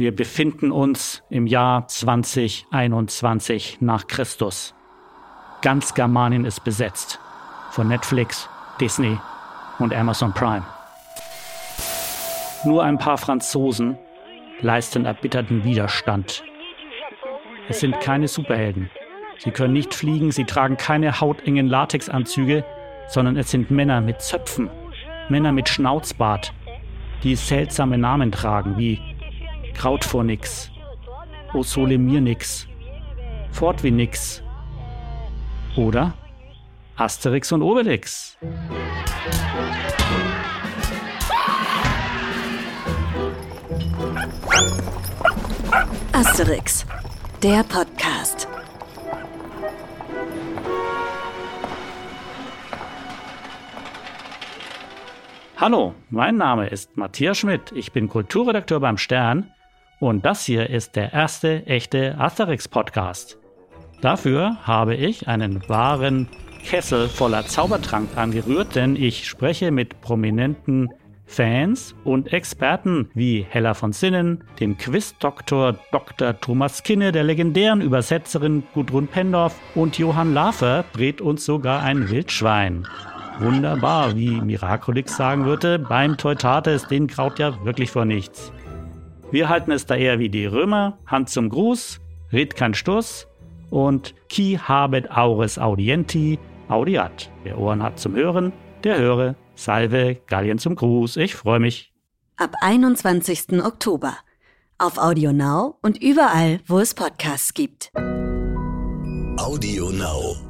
Wir befinden uns im Jahr 2021 nach Christus. Ganz Germanien ist besetzt. Von Netflix, Disney und Amazon Prime. Nur ein paar Franzosen leisten erbitterten Widerstand. Es sind keine Superhelden. Sie können nicht fliegen, sie tragen keine hautengen Latexanzüge, sondern es sind Männer mit Zöpfen, Männer mit Schnauzbart, die seltsame Namen tragen wie Kraut vor nix, O Sole mir nix, Fort wie nix oder Asterix und Obelix. Asterix, der Podcast. Hallo, mein Name ist Matthias Schmidt. Ich bin Kulturredakteur beim Stern und das hier ist der erste echte Asterix-Podcast. Dafür habe ich einen wahren Kessel voller Zaubertrank angerührt, denn ich spreche mit prominenten Fans und Experten wie Hella von Sinnen, dem Quiz-Doktor Dr. Thomas Kinne, der legendären Übersetzerin Gudrun Pendorf und Johann Lafer brät uns sogar ein Wildschwein. Wunderbar, wie Miraculix sagen würde, beim Teutates, den kraut ja wirklich vor nichts. Wir halten es da eher wie die Römer, Hand zum Gruß, red kein Stuss und qui habet aures audienti, audiat. Wer Ohren hat zum Hören, der höre. Salve, Gallien zum Gruß. Ich freue mich. Ab 21. Oktober. Auf Audio Now und überall, wo es Podcasts gibt. Audio Now.